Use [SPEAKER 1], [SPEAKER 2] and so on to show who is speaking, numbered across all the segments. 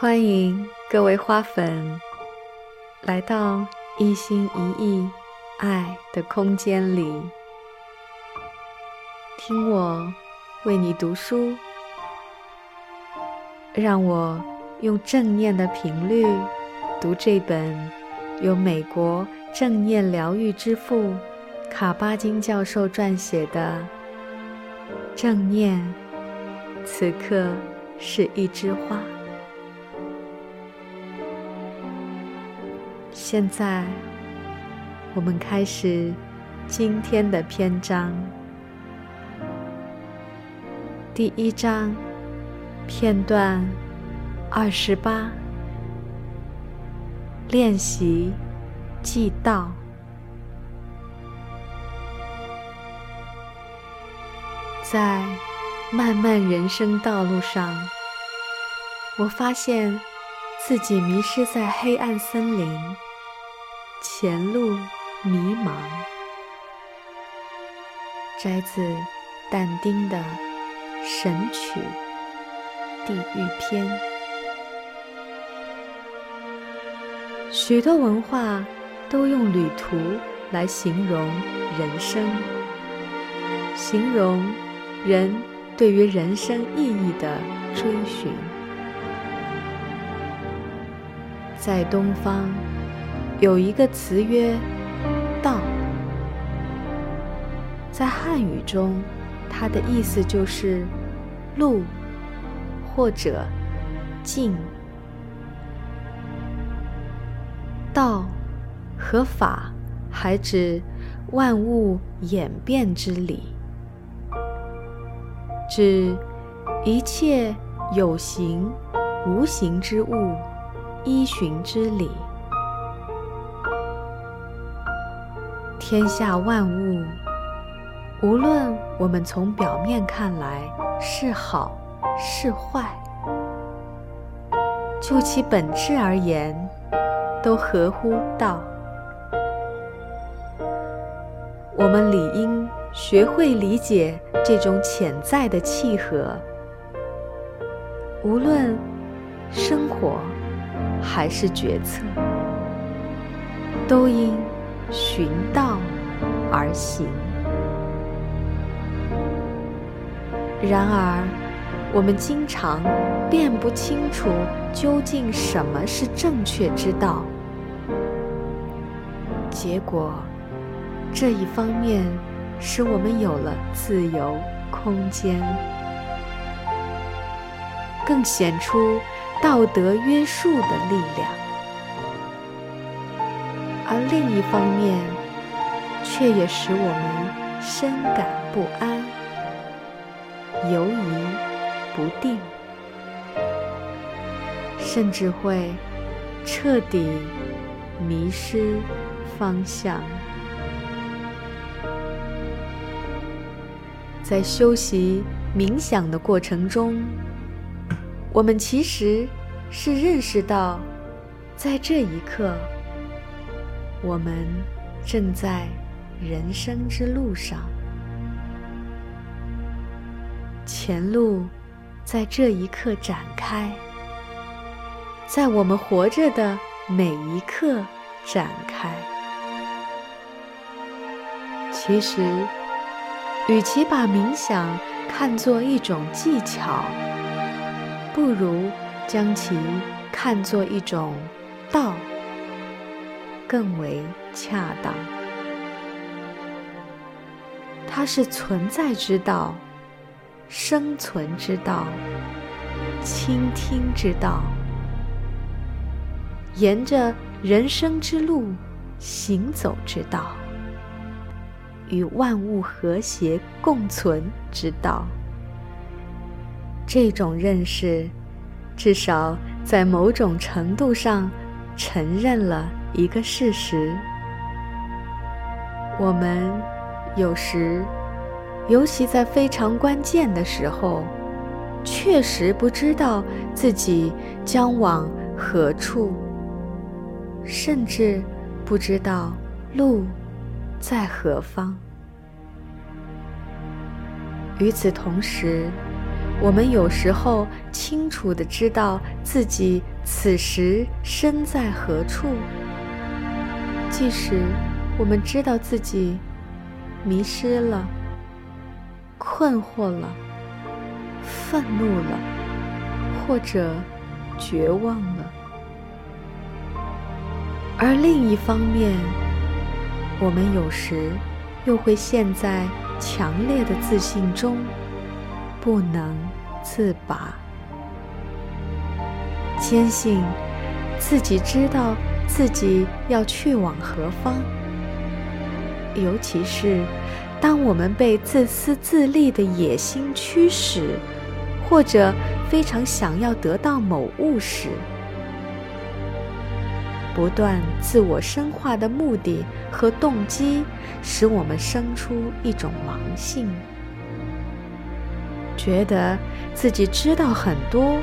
[SPEAKER 1] 欢迎各位花粉来到一心一意爱的空间里，听我为你读书，让我用正念的频率读这本由美国正念疗愈之父卡巴金教授撰写的《正念》，此刻是一枝花。现在，我们开始今天的篇章。第一章片段二十八，练习记道。在漫漫人生道路上，我发现自己迷失在黑暗森林。前路迷茫，摘自但丁的《神曲·地狱篇》。许多文化都用旅途来形容人生，形容人对于人生意义的追寻。在东方。有一个词曰“道”，在汉语中，它的意思就是路或者径。道和法还指万物演变之理，指一切有形无形之物依循之理。天下万物，无论我们从表面看来是好是坏，就其本质而言，都合乎道。我们理应学会理解这种潜在的契合，无论生活还是决策，都应。寻道而行。然而，我们经常辨不清楚究竟什么是正确之道，结果这一方面使我们有了自由空间，更显出道德约束的力量。而另一方面，却也使我们深感不安、犹疑不定，甚至会彻底迷失方向。在修习冥想的过程中，我们其实是认识到，在这一刻。我们正在人生之路上，前路在这一刻展开，在我们活着的每一刻展开。其实，与其把冥想看作一种技巧，不如将其看作一种道。更为恰当。它是存在之道、生存之道、倾听之道，沿着人生之路行走之道，与万物和谐共存之道。这种认识，至少在某种程度上承认了。一个事实：我们有时，尤其在非常关键的时候，确实不知道自己将往何处，甚至不知道路在何方。与此同时，我们有时候清楚的知道自己此时身在何处，即使我们知道自己迷失了、困惑了、愤怒了，或者绝望了。而另一方面，我们有时又会陷在强烈的自信中，不能自拔，坚信自己知道自己要去往何方。尤其是当我们被自私自利的野心驱使，或者非常想要得到某物时。不断自我深化的目的和动机，使我们生出一种盲性，觉得自己知道很多，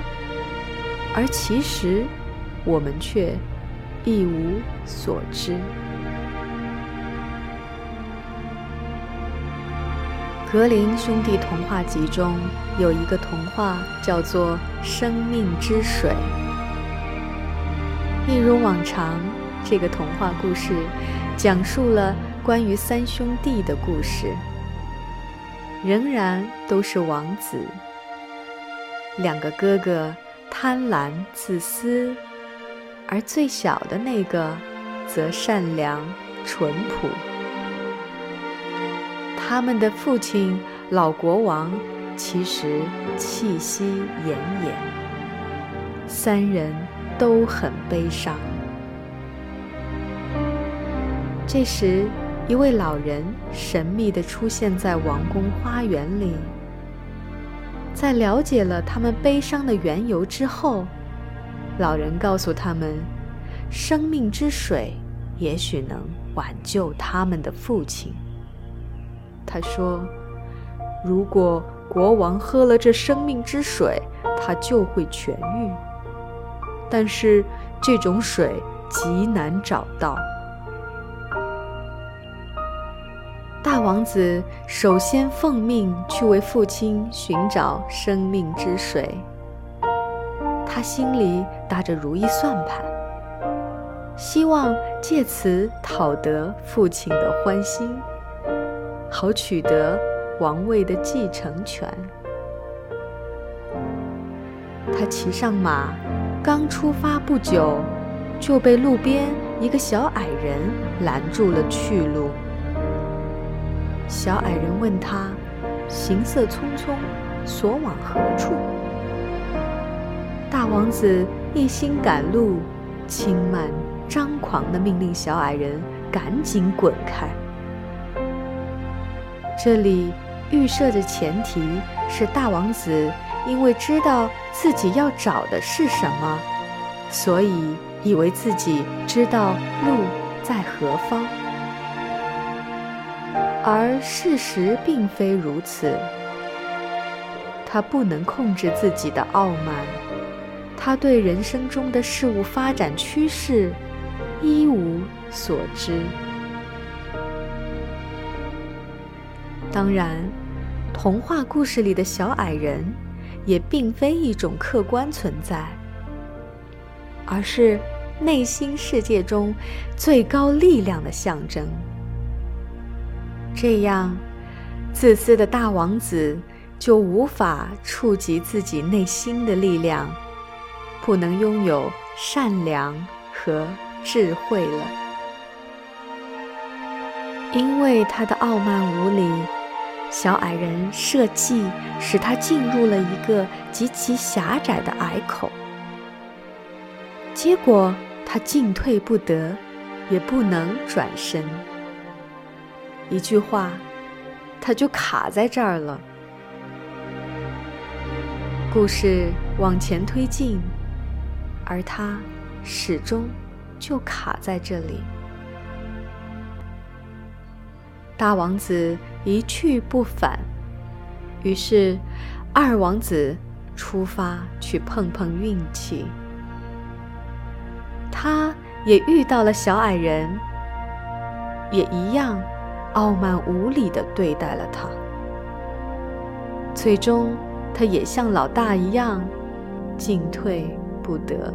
[SPEAKER 1] 而其实我们却一无所知。格林兄弟童话集中有一个童话，叫做《生命之水》。一如往常，这个童话故事讲述了关于三兄弟的故事，仍然都是王子。两个哥哥贪婪自私，而最小的那个则善良淳朴。他们的父亲老国王其实气息奄奄，三人。都很悲伤。这时，一位老人神秘地出现在王宫花园里。在了解了他们悲伤的缘由之后，老人告诉他们，生命之水也许能挽救他们的父亲。他说：“如果国王喝了这生命之水，他就会痊愈。”但是这种水极难找到。王子首先奉命去为父亲寻找生命之水，他心里打着如意算盘，希望借此讨得父亲的欢心，好取得王位的继承权。他骑上马。刚出发不久，就被路边一个小矮人拦住了去路。小矮人问他：“行色匆匆，所往何处？”大王子一心赶路，轻慢张狂地命令小矮人赶紧滚开。这里预设的前提是大王子。因为知道自己要找的是什么，所以以为自己知道路在何方，而事实并非如此。他不能控制自己的傲慢，他对人生中的事物发展趋势一无所知。当然，童话故事里的小矮人。也并非一种客观存在，而是内心世界中最高力量的象征。这样，自私的大王子就无法触及自己内心的力量，不能拥有善良和智慧了，因为他的傲慢无礼。小矮人设计使他进入了一个极其狭窄的隘口，结果他进退不得，也不能转身。一句话，他就卡在这儿了。故事往前推进，而他始终就卡在这里。大王子一去不返，于是二王子出发去碰碰运气。他也遇到了小矮人，也一样傲慢无礼地对待了他。最终，他也像老大一样进退不得，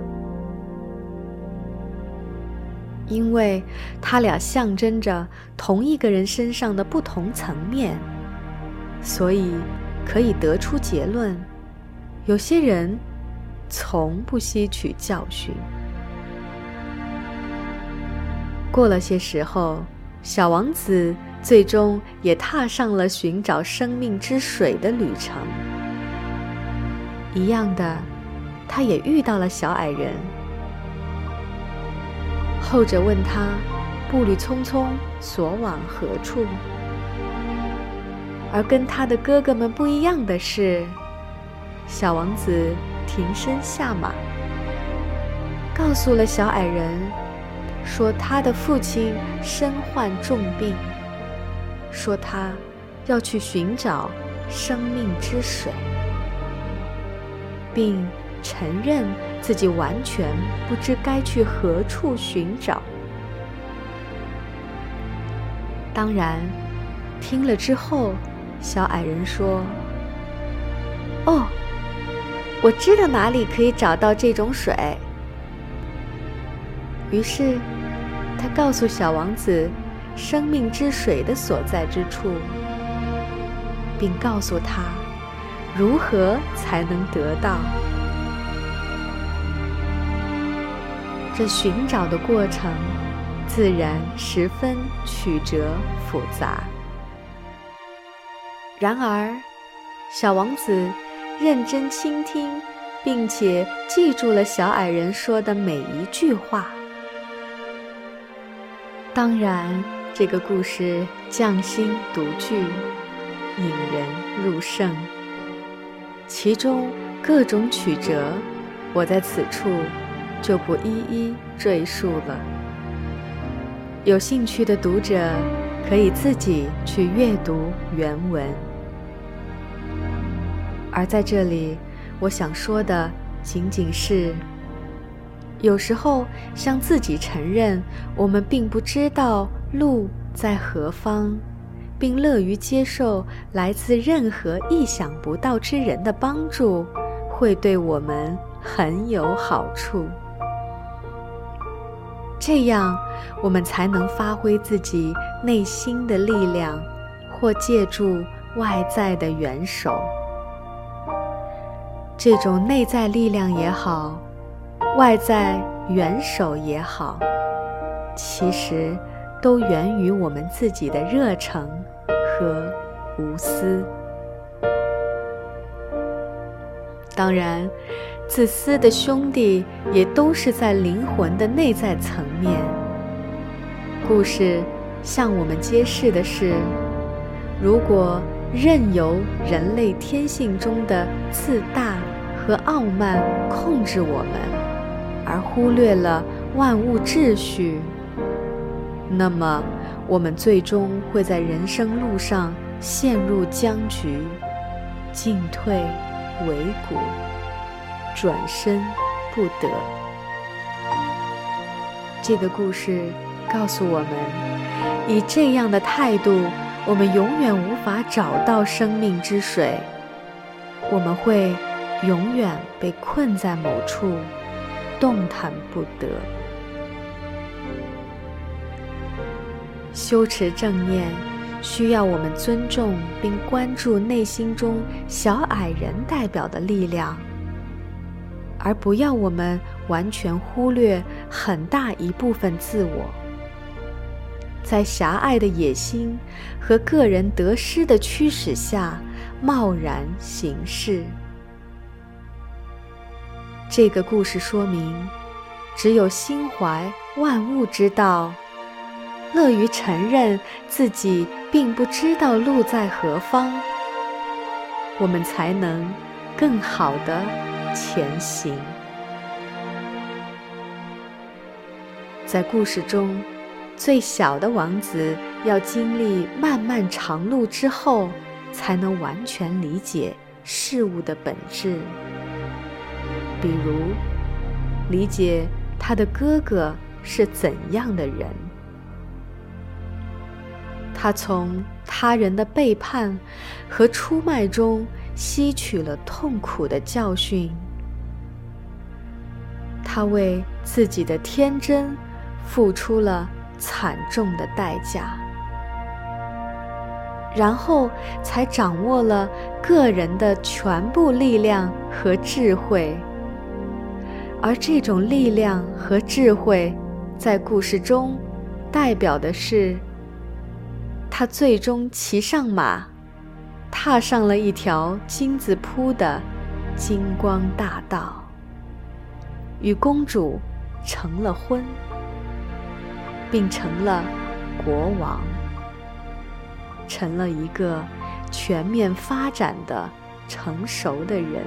[SPEAKER 1] 因为他俩象征着同一个人身上的不同层面，所以可以得出结论：有些人从不吸取教训。过了些时候，小王子最终也踏上了寻找生命之水的旅程。一样的，他也遇到了小矮人。后者问他，步履匆匆，所往何处？而跟他的哥哥们不一样的是，小王子停身下马，告诉了小矮人，说他的父亲身患重病，说他要去寻找生命之水。并承认自己完全不知该去何处寻找。当然，听了之后，小矮人说：“哦，我知道哪里可以找到这种水。”于是，他告诉小王子生命之水的所在之处，并告诉他。如何才能得到？这寻找的过程自然十分曲折复杂。然而，小王子认真倾听，并且记住了小矮人说的每一句话。当然，这个故事匠心独具，引人入胜。其中各种曲折，我在此处就不一一赘述了。有兴趣的读者可以自己去阅读原文。而在这里，我想说的仅仅是：有时候向自己承认我们并不知道路在何方。并乐于接受来自任何意想不到之人的帮助，会对我们很有好处。这样，我们才能发挥自己内心的力量，或借助外在的援手。这种内在力量也好，外在援手也好，其实都源于我们自己的热诚。和无私，当然，自私的兄弟也都是在灵魂的内在层面。故事向我们揭示的是：如果任由人类天性中的自大和傲慢控制我们，而忽略了万物秩序，那么。我们最终会在人生路上陷入僵局，进退维谷，转身不得。这个故事告诉我们，以这样的态度，我们永远无法找到生命之水，我们会永远被困在某处，动弹不得。修持正念，需要我们尊重并关注内心中小矮人代表的力量，而不要我们完全忽略很大一部分自我，在狭隘的野心和个人得失的驱使下贸然行事。这个故事说明，只有心怀万物之道。乐于承认自己并不知道路在何方，我们才能更好的前行。在故事中，最小的王子要经历漫漫长路之后，才能完全理解事物的本质。比如，理解他的哥哥是怎样的人。他从他人的背叛和出卖中吸取了痛苦的教训，他为自己的天真付出了惨重的代价，然后才掌握了个人的全部力量和智慧。而这种力量和智慧，在故事中，代表的是他最终骑上马，踏上了一条金子铺的金光大道，与公主成了婚，并成了国王，成了一个全面发展的成熟的人。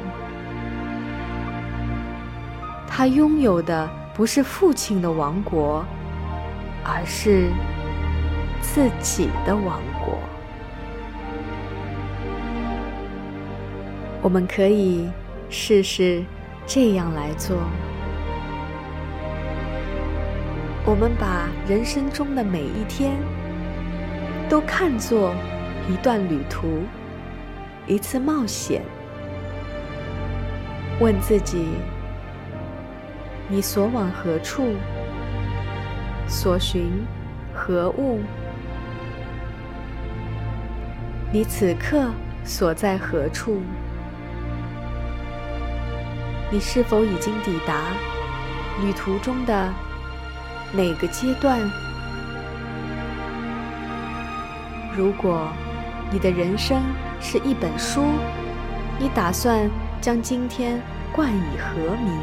[SPEAKER 1] 他拥有的不是父亲的王国，而是自己的王国。我们可以试试这样来做：我们把人生中的每一天都看作一段旅途，一次冒险。问自己。你所往何处？所寻何物？你此刻所在何处？你是否已经抵达旅途中的哪个阶段？如果你的人生是一本书，你打算将今天冠以何名？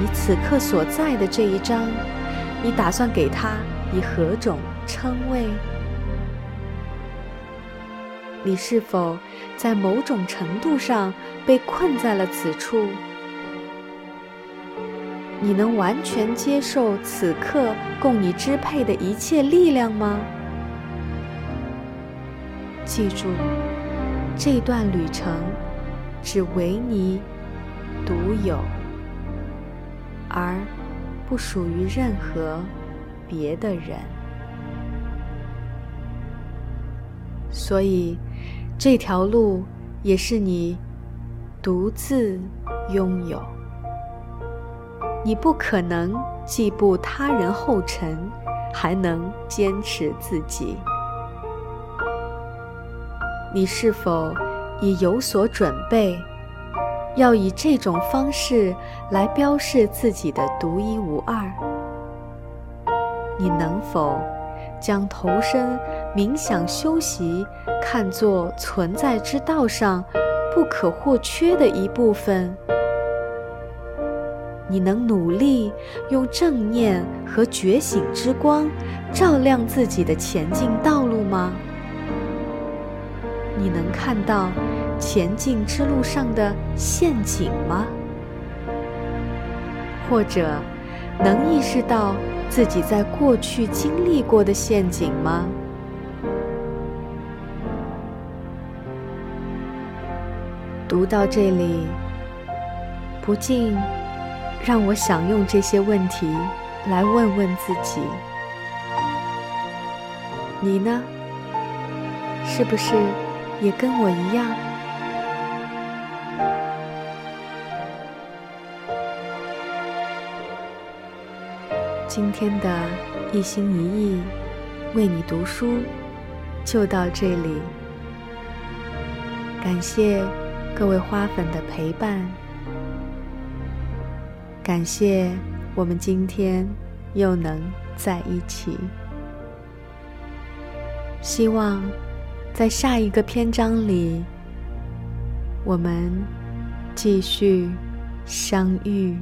[SPEAKER 1] 你此刻所在的这一章，你打算给它以何种称谓？你是否在某种程度上被困在了此处？你能完全接受此刻供你支配的一切力量吗？记住，这段旅程只为你独有。而不属于任何别的人，所以这条路也是你独自拥有。你不可能既步他人后尘，还能坚持自己。你是否已有所准备？要以这种方式来标示自己的独一无二。你能否将投身冥想修习看作存在之道上不可或缺的一部分？你能努力用正念和觉醒之光照亮自己的前进道路吗？你能看到？前进之路上的陷阱吗？或者能意识到自己在过去经历过的陷阱吗？读到这里，不禁让我想用这些问题来问问自己：你呢？是不是也跟我一样？今天的一心一意为你读书就到这里，感谢各位花粉的陪伴，感谢我们今天又能在一起，希望在下一个篇章里，我们继续相遇。